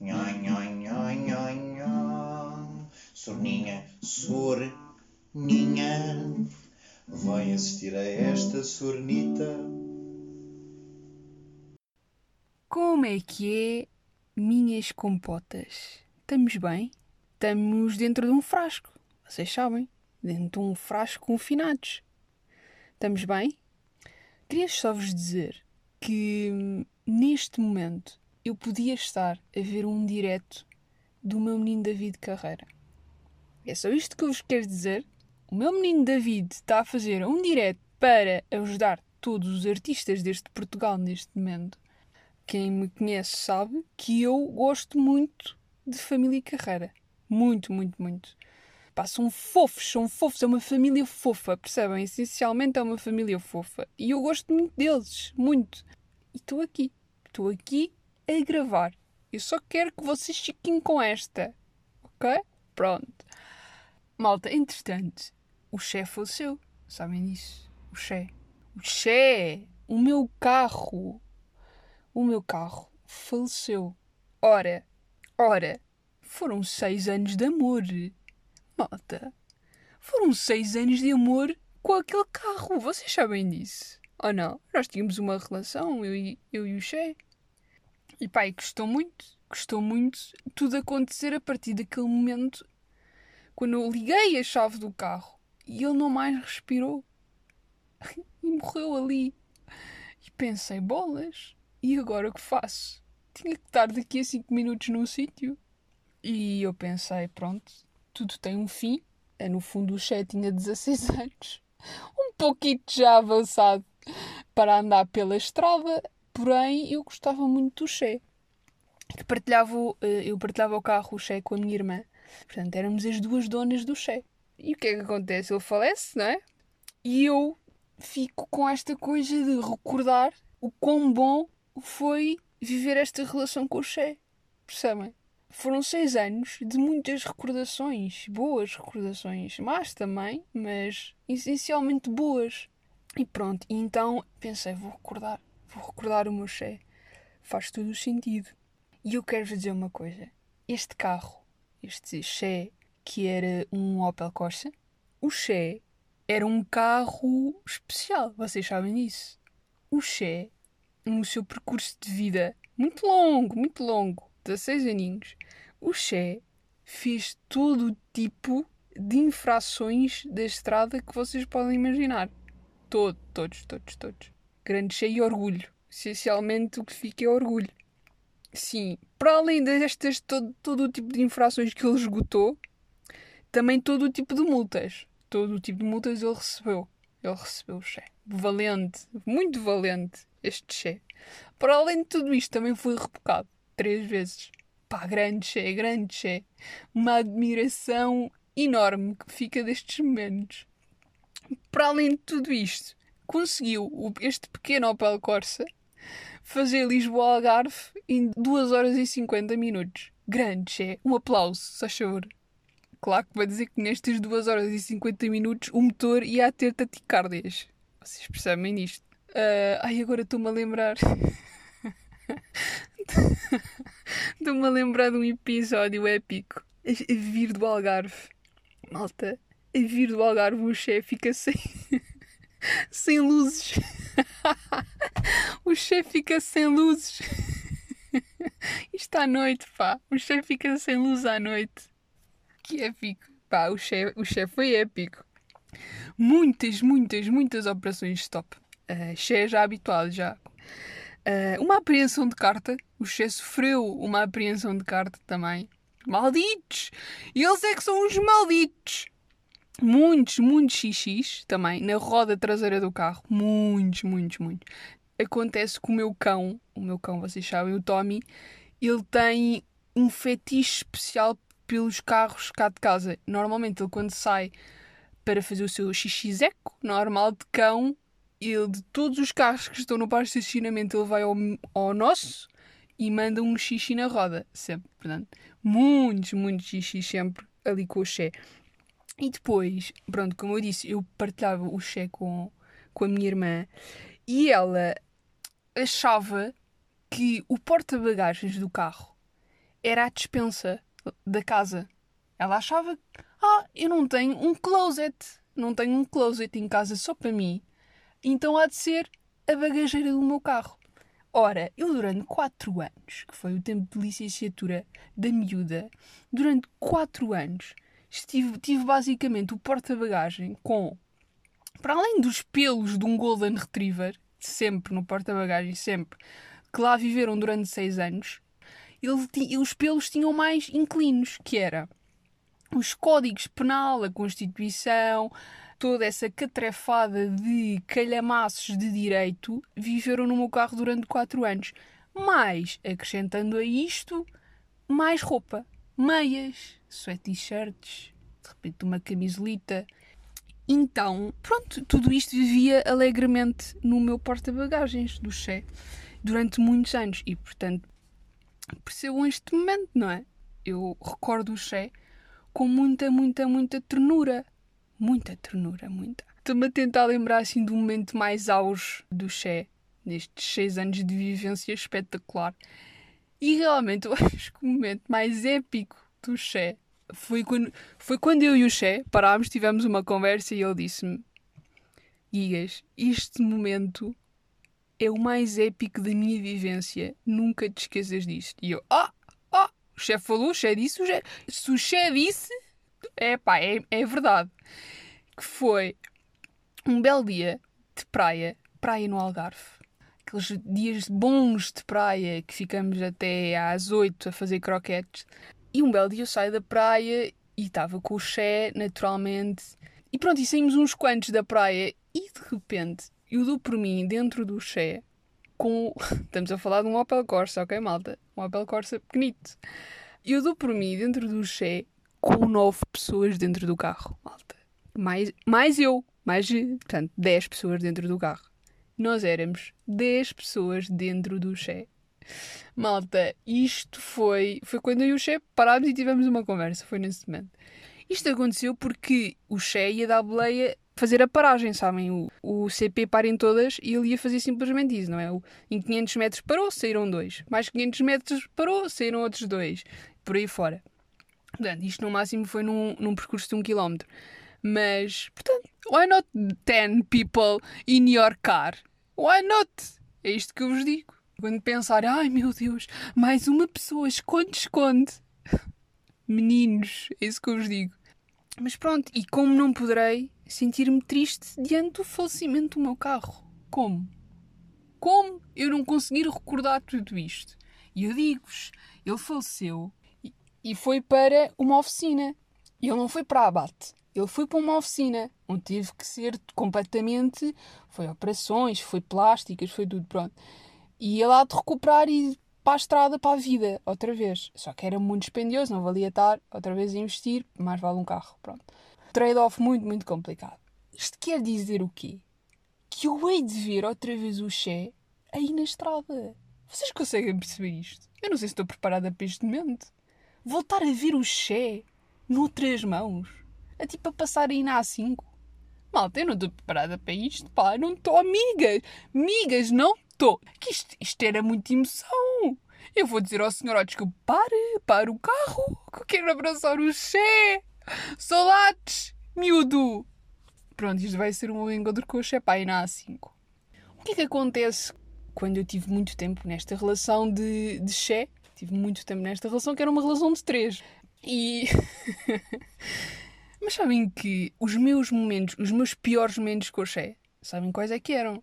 Nhoi, nhoi, nhoi, nhoi, nhoi. Sorninha, sorninha. Vai assistir a esta sornita. Como é que é, minhas compotas? Estamos bem? Estamos dentro de um frasco, vocês sabem, dentro de um frasco confinados. Estamos bem? Queria só vos dizer que hum, neste momento eu podia estar a ver um direto do meu menino David Carreira. É só isto que eu vos quero dizer. O meu menino David está a fazer um direto para ajudar todos os artistas deste Portugal neste momento. Quem me conhece sabe que eu gosto muito de família carreira. Muito, muito, muito. Pá, são fofos, são fofos, é uma família fofa, percebem? Essencialmente é uma família fofa. E eu gosto muito deles, muito. E estou aqui, estou aqui a gravar. Eu só quero que vocês fiquem com esta, ok? Pronto. Malta, entretanto, o chefe faleceu, sabem disso? O Che. O Che! O meu carro! O meu carro faleceu. Ora, ora, foram seis anos de amor. Malta, foram seis anos de amor com aquele carro. Vocês sabem disso? Ou não? Nós tínhamos uma relação, eu e, eu e o Che. E e custou muito, custou muito tudo acontecer a partir daquele momento quando eu liguei a chave do carro e ele não mais respirou. E morreu ali. E pensei, bolas, e agora o que faço? Tinha que estar daqui a 5 minutos num sítio. E eu pensei, pronto, tudo tem um fim. É, no fundo, o Che tinha 16 anos. Um pouquinho já avançado para andar pela estrada. Porém, eu gostava muito do Che. Que partilhava, eh, eu partilhava o carro, o Che, com a minha irmã. Portanto, éramos as duas donas do Che. E o que é que acontece? Ele falece, não é? E eu fico com esta coisa de recordar o quão bom foi viver esta relação com o Che. Percebem? Foram seis anos de muitas recordações, boas recordações, más também, mas essencialmente boas. E pronto, e então pensei, vou recordar, vou recordar o meu Che. Faz todo o sentido. E eu quero vos dizer uma coisa. Este carro, este Che, que era um Opel Corsa, o Che era um carro especial, vocês sabem disso. O Che no seu percurso de vida muito longo, muito longo, 16 aninhos, o Che fez todo o tipo de infrações da estrada que vocês podem imaginar. Todo, todos, todos, todos. Grande Che e orgulho. Essencialmente o que fica é orgulho. Sim, para além destas, todo, todo o tipo de infrações que ele esgotou, também todo o tipo de multas. Todo o tipo de multas ele recebeu. Ele recebeu o Che. Valente, muito valente este Che. Para além de tudo isto, também foi rebocado três vezes. Pá, grande Che, grande Che. Uma admiração enorme que fica destes momentos. Para além de tudo isto, conseguiu este pequeno Opel Corsa fazer Lisboa-Algarve em 2 horas e 50 minutos. Grande Che. Um aplauso, se favor. Claro que vai dizer que nestas 2 horas e 50 minutos o motor ia a ter taquicardias. Vocês percebem isto? Uh, ai, agora estou-me a lembrar. estou-me a lembrar de um episódio épico. A vir do Algarve. Malta, a vir do Algarve o chefe fica sem. sem luzes. o chefe fica sem luzes. Isto à noite, pá. O chefe fica sem luz à noite. Que épico. Pá, o chefe o chef foi épico. Muitas, muitas, muitas operações stop. Uh, Xé já habituado já. Uh, uma apreensão de carta. O Xé sofreu uma apreensão de carta também. Malditos! Eles é que são os malditos! Muitos, muitos xixis também na roda traseira do carro. Muitos, muitos, muitos. Acontece com o meu cão, o meu cão, vocês sabem, o Tommy, ele tem um fetiche especial pelos carros cá de casa. Normalmente ele quando sai para fazer o seu xixizeco normal de cão, ele, de todos os carros que estão no parque de estacionamento, ele vai ao, ao nosso e manda um xixi na roda, sempre. Portanto, muitos, muitos xixi sempre ali com o Xé. E depois, pronto, como eu disse, eu partilhava o Xé com, com a minha irmã e ela achava que o porta-bagagens do carro era a dispensa da casa. Ela achava ah, eu não tenho um closet, não tenho um closet em casa só para mim, então há de ser a bagageira do meu carro. Ora, eu durante 4 anos, que foi o tempo de licenciatura da miúda, durante 4 anos estive, tive basicamente o porta-bagagem com, para além dos pelos de um Golden Retriever, sempre no porta-bagagem, sempre, que lá viveram durante 6 anos, ele, os pelos tinham mais inclinos, que era os códigos penal, a Constituição, toda essa catrefada de calhamaços de direito viveram no meu carro durante 4 anos. Mas, acrescentando a isto, mais roupa, meias, sweat t-shirts, de repente uma camisolita. Então, pronto, tudo isto vivia alegremente no meu porta-bagagens do Che durante muitos anos e, portanto, percebam este momento, não é? Eu recordo o Che com muita, muita, muita ternura muita ternura, muita. Estou-me a tentar lembrar assim do momento mais auge do Xé, nestes seis anos de vivência espetacular. E realmente eu acho que o momento mais épico do Xé foi quando, foi quando eu e o Xé parámos, tivemos uma conversa e ele disse-me: Guigas, este momento é o mais épico da minha vivência, nunca te esqueças disto. E eu: Ah, ah, o Xé falou, o Xé disse, o Xé, se o Xé disse, é pá, é, é verdade. Que foi um belo dia de praia, praia no Algarve. Aqueles dias bons de praia que ficamos até às 8 a fazer croquetes. E um belo dia eu saio da praia e estava com o Xé, naturalmente. E pronto, e saímos uns quantos da praia e de repente eu dou por mim dentro do Xé com. Estamos a falar de um Opel Corsa, ok, malta? Um Opel Corsa pequenito. Eu dou por mim dentro do Xé com nove pessoas dentro do carro, malta. Mais, mais eu, mais, portanto, dez pessoas dentro do carro. Nós éramos dez pessoas dentro do Xé. Malta, isto foi, foi quando eu e o Xé parámos e tivemos uma conversa, foi nesse momento. Isto aconteceu porque o Xé ia dar boleia fazer a paragem, sabem? O, o CP parem todas e ele ia fazer simplesmente isso, não é? O, em 500 metros parou, saíram dois. Mais 500 metros parou, saíram outros dois. Por aí fora. Portanto, isto no máximo foi num, num percurso de um quilómetro. Mas, portanto, why not 10 people in your car? Why not? É isto que eu vos digo. Quando pensar, ai meu Deus, mais uma pessoa, esconde, esconde. Meninos, é isso que eu vos digo. Mas pronto, e como não poderei sentir-me triste diante do falecimento do meu carro? Como? Como eu não conseguir recordar tudo isto? E eu digo-vos, ele faleceu e foi para uma oficina. Ele não foi para a abate. Ele foi para uma oficina onde teve que ser completamente. Foi operações, foi plásticas, foi tudo, pronto. E ele há de recuperar e para a estrada, para a vida, outra vez. Só que era muito dispendioso, não valia estar outra vez a investir, mais vale um carro, pronto. Trade-off muito, muito complicado. Isto quer dizer o quê? Que eu hei de ver outra vez o Xé aí na estrada. Vocês conseguem perceber isto? Eu não sei se estou preparada para este momento voltar a ver o Xé noutras mãos, a tipo a passar aí na A5. Malta, eu não estou preparada para isto, pá, não estou, amigas, amigas, não estou. Isto, isto era muita emoção. Eu vou dizer ao senhor, ó, desculpe, pare, pare o carro, que eu quero abraçar o Xé. Saudades, miúdo. Pronto, isto vai ser um encontro com o Xé, pá, aí na A5. O que é que acontece quando eu tive muito tempo nesta relação de, de Xé? Tive muito tempo nesta relação, que era uma relação de três. E. Mas sabem que os meus momentos, os meus piores momentos com o Xé, sabem quais é que eram?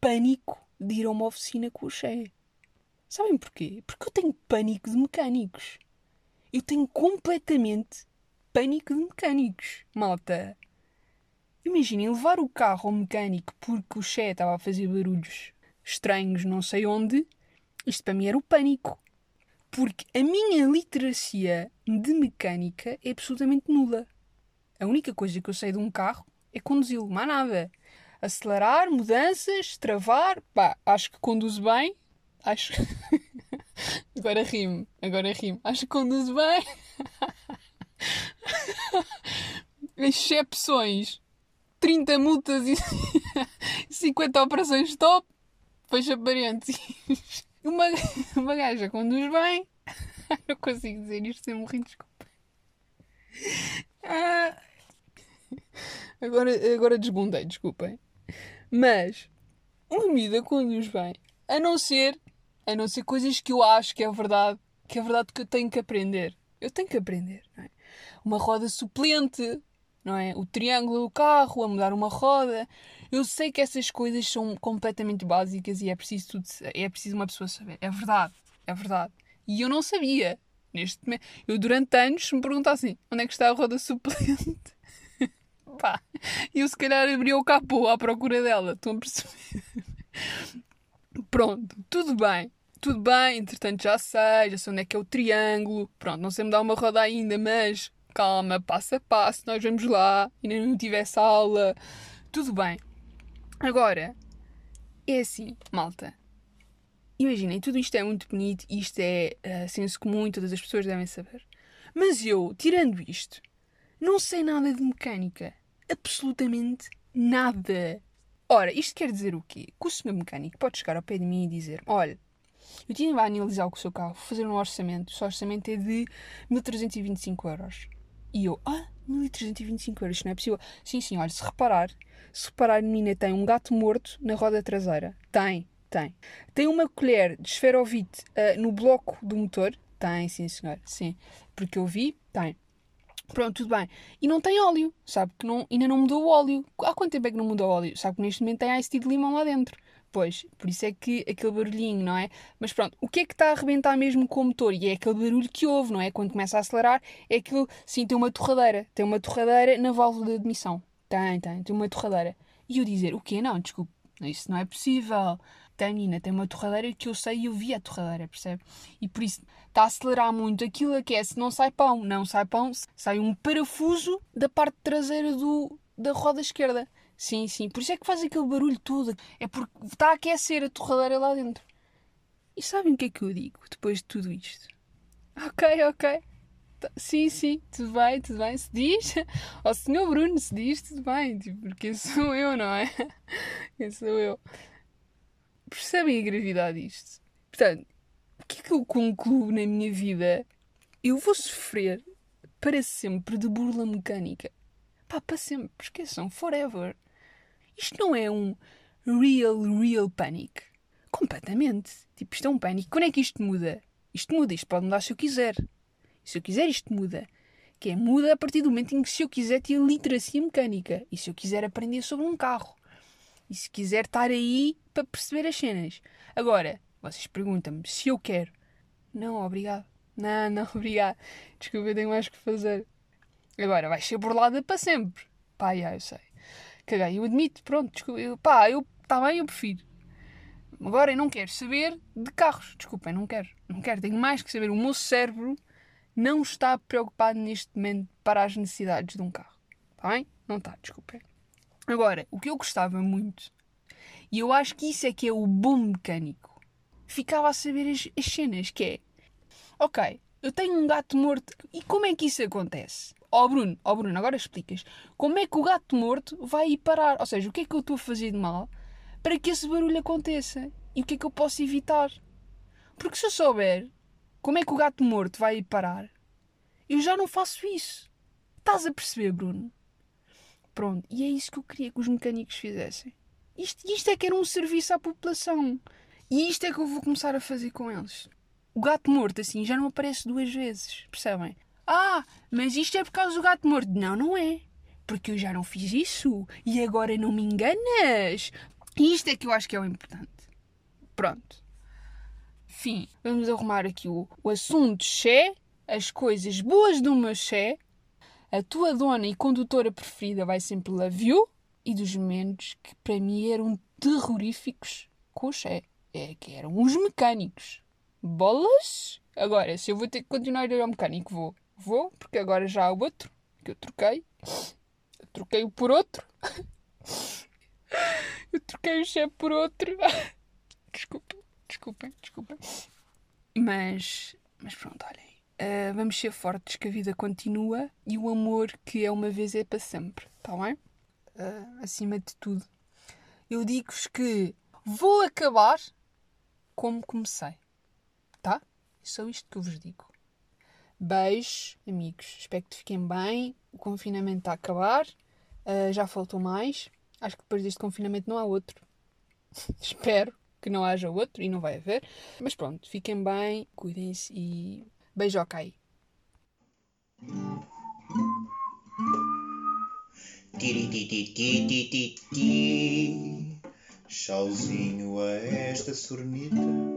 Pânico de ir a uma oficina com o Xé. Sabem porquê? Porque eu tenho pânico de mecânicos. Eu tenho completamente pânico de mecânicos. Malta, imaginem levar o carro ao mecânico porque o Xé estava a fazer barulhos estranhos, não sei onde. Isto para mim era o pânico porque a minha literacia de mecânica é absolutamente nula. A única coisa que eu sei de um carro é conduzi-lo, mais nada. Acelerar, mudanças, travar, pá, acho que conduzo bem. Acho. agora rimo, agora rimo. Acho que conduzo bem. Excepções: 30 multas e 50 operações top. fecha parênteses. Uma, uma gaja conduz bem. Não consigo dizer isto sem morrer, desculpa. Ah, agora, agora desbundei, desculpem. Mas uma medida conduz bem. A não ser, a não ser coisas que eu acho que é verdade, que é verdade que eu tenho que aprender. Eu tenho que aprender, não é? Uma roda suplente, não é? O triângulo do carro, a mudar uma roda. Eu sei que essas coisas são completamente básicas e é preciso tudo, é preciso uma pessoa saber. É verdade, é verdade. E eu não sabia. Neste momento, eu durante anos me perguntassem onde é que está a roda suplente. Pá, eu se calhar abri o capô à procura dela. Estão a perceber? Pronto, tudo bem. Tudo bem, entretanto já sei, já sei onde é que é o triângulo. Pronto, não sei me dar uma roda ainda, mas calma, passo a passo, nós vamos lá. Ainda não tivesse aula. Tudo bem. Agora, é assim, malta. Imaginem, tudo isto é muito bonito, isto é uh, senso comum todas as pessoas devem saber. Mas eu, tirando isto, não sei nada de mecânica. Absolutamente nada. Ora, isto quer dizer o quê? Que o senhor mecânico pode chegar ao pé de mim e dizer: Olha, eu tinha a analisar o seu carro, fazer um orçamento. O seu orçamento é de 1325 euros. E eu, ah, 1325 euros, isto não é possível. Sim, sim, olha, se reparar, se reparar, menina, tem um gato morto na roda traseira. Tem, tem. Tem uma colher de esferovite uh, no bloco do motor. Tem, sim, senhor, sim. Porque eu vi, tem. Pronto, tudo bem. E não tem óleo, sabe que não, ainda não mudou o óleo. Há quanto tempo é que não mudou o óleo? Sabe que neste momento tem ice de limão lá dentro. Pois, por isso é que aquele barulhinho, não é? Mas pronto, o que é que está a arrebentar mesmo com o motor? E é aquele barulho que houve, não é? Quando começa a acelerar, é aquilo, sim, tem uma torradeira. Tem uma torradeira na válvula de admissão. Tem, tem, tem uma torradeira. E eu dizer, o quê? Não, desculpe, isso não é possível tem, menina, tem uma torradeira que eu sei e eu vi a torradeira, percebe? E por isso está a acelerar muito. Aquilo aquece, não sai pão. Não sai pão, sai um parafuso da parte traseira do, da roda esquerda. Sim, sim. Por isso é que faz aquele barulho todo. É porque está a aquecer a torradeira lá dentro. E sabem o que é que eu digo depois de tudo isto? Ok, ok. Tá, sim, sim, tudo bem, tudo bem. Se diz ao senhor Bruno, se diz, tudo bem. Tipo, porque sou eu, não é? Quem sou eu? Percebem a gravidade disto? Portanto, o que é que eu concluo na minha vida? Eu vou sofrer para sempre de burla mecânica. Pá, para sempre. Esqueçam. Forever. Isto não é um real, real panic. Completamente. Tipo, isto é um pânico. Quando é que isto muda? Isto muda. Isto pode mudar se eu quiser. Se eu quiser, isto muda. Que é muda a partir do momento em que se eu quiser ter literacia mecânica. E se eu quiser aprender sobre um carro. E se quiser estar aí para perceber as cenas. Agora, vocês perguntam-me se eu quero. Não, obrigado. Não, não, obrigado. Desculpa, eu tenho mais que fazer. Agora, vais ser burlada para sempre. Pá, já, eu sei. Caguei, eu admito, pronto, desculpa. Eu, pá, eu, está bem, eu prefiro. Agora eu não quero saber de carros. Desculpem, não quero. Não quero, tenho mais que saber. O meu cérebro não está preocupado neste momento para as necessidades de um carro. Está bem? Não está, desculpem. Agora, o que eu gostava muito, e eu acho que isso é que é o bom mecânico, ficava a saber as, as cenas, que é, ok, eu tenho um gato morto, e como é que isso acontece? Ó oh Bruno, oh Bruno, agora explicas. Como é que o gato morto vai ir parar? Ou seja, o que é que eu estou a fazer de mal para que esse barulho aconteça? E o que é que eu posso evitar? Porque se eu souber como é que o gato morto vai ir parar, eu já não faço isso. Estás a perceber, Bruno? Pronto, e é isso que eu queria que os mecânicos fizessem. Isto, isto é que era um serviço à população. E isto é que eu vou começar a fazer com eles. O gato morto, assim, já não aparece duas vezes, percebem? Ah, mas isto é por causa do gato morto. Não, não é. Porque eu já não fiz isso. E agora não me enganas. E isto é que eu acho que é o importante. Pronto. Fim. Vamos arrumar aqui o, o assunto Xé, as coisas boas do meu Xé a tua dona e condutora preferida vai sempre Love You e dos momentos que para mim eram terroríficos com o Xé. É que eram os mecânicos. Bolas? Agora, se eu vou ter que continuar a ir ao mecânico, vou. Vou, porque agora já há outro que eu troquei. Eu troquei-o por outro. Eu troquei o Xé por outro. Desculpa, desculpem, desculpem. Mas, mas pronto, olhem. Uh, vamos ser fortes que a vida continua e o amor que é uma vez é para sempre, está bem? Uh, acima de tudo. Eu digo-vos que Vou acabar como comecei. Tá? É só isto que eu vos digo. Beijos, amigos. Espero que fiquem bem. O confinamento está a acabar. Uh, já faltou mais. Acho que depois deste confinamento não há outro. Espero que não haja outro e não vai haver. Mas pronto, fiquem bem, cuidem-se e beijo ok. Tiri-ti-ti-ti-ti-ti. Chauzinho a esta sornita.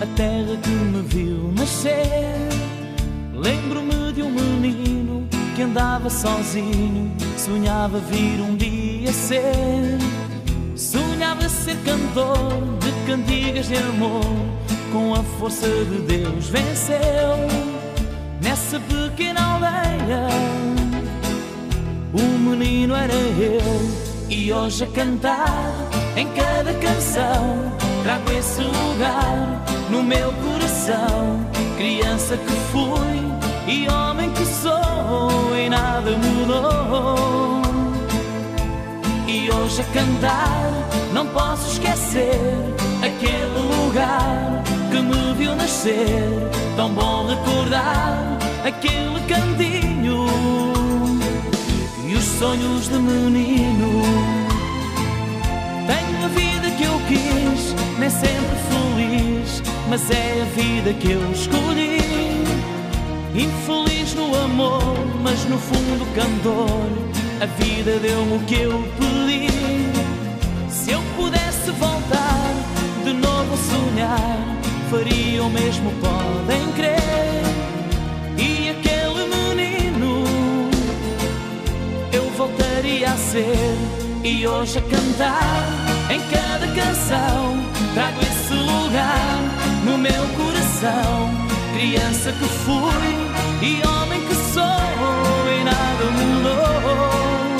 A terra que me viu nascer. Lembro-me de um menino que andava sozinho, sonhava vir um dia ser. Sonhava ser cantor de cantigas de amor, com a força de Deus venceu. Nessa pequena aldeia, o menino era eu. E hoje a cantar em cada canção Trago esse lugar no meu coração. Criança que fui e homem que sou E nada mudou. E hoje a cantar não posso esquecer Aquele lugar que me viu nascer. Tão bom recordar aquele cantinho. E os sonhos de menino. Vida que eu escolhi. Infeliz no amor, mas no fundo cantor, a vida deu-me o que eu pedi. Se eu pudesse voltar de novo sonhar, faria o mesmo, podem crer. E aquele menino eu voltaria a ser e hoje a cantar em cada canção trago esse lugar no meu coração criança que fui e homem que sou e nada mudou.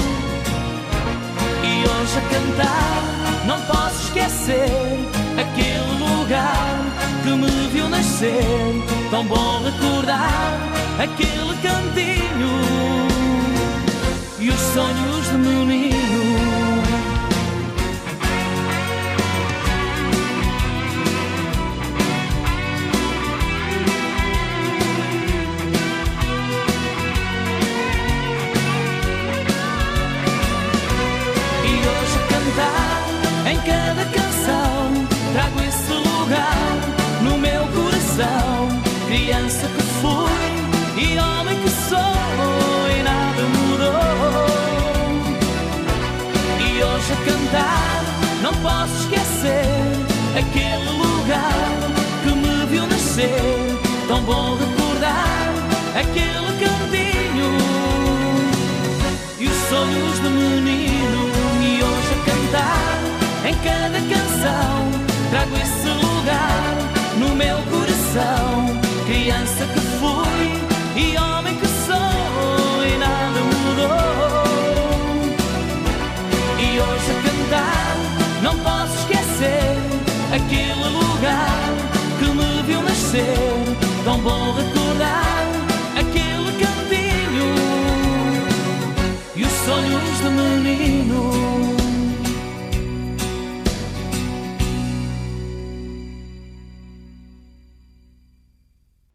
E hoje a cantar não posso esquecer aquele lugar que me viu nascer. Tão bom recordar aquele cantinho e os sonhos de menino. E Criança que fui e homem que sou e nada mudou. E hoje a cantar não posso esquecer aquele lugar que me viu nascer. Tão bom recordar aquele cantinho e os sonhos de menino. E hoje a cantar em cada canção trago esse lugar no meu coração. Criança que fui e homem que sou e nada mudou. E hoje a cantar não posso esquecer aquele lugar que me viu nascer. Tão bom recordar aquele cantinho e os sonhos de menino.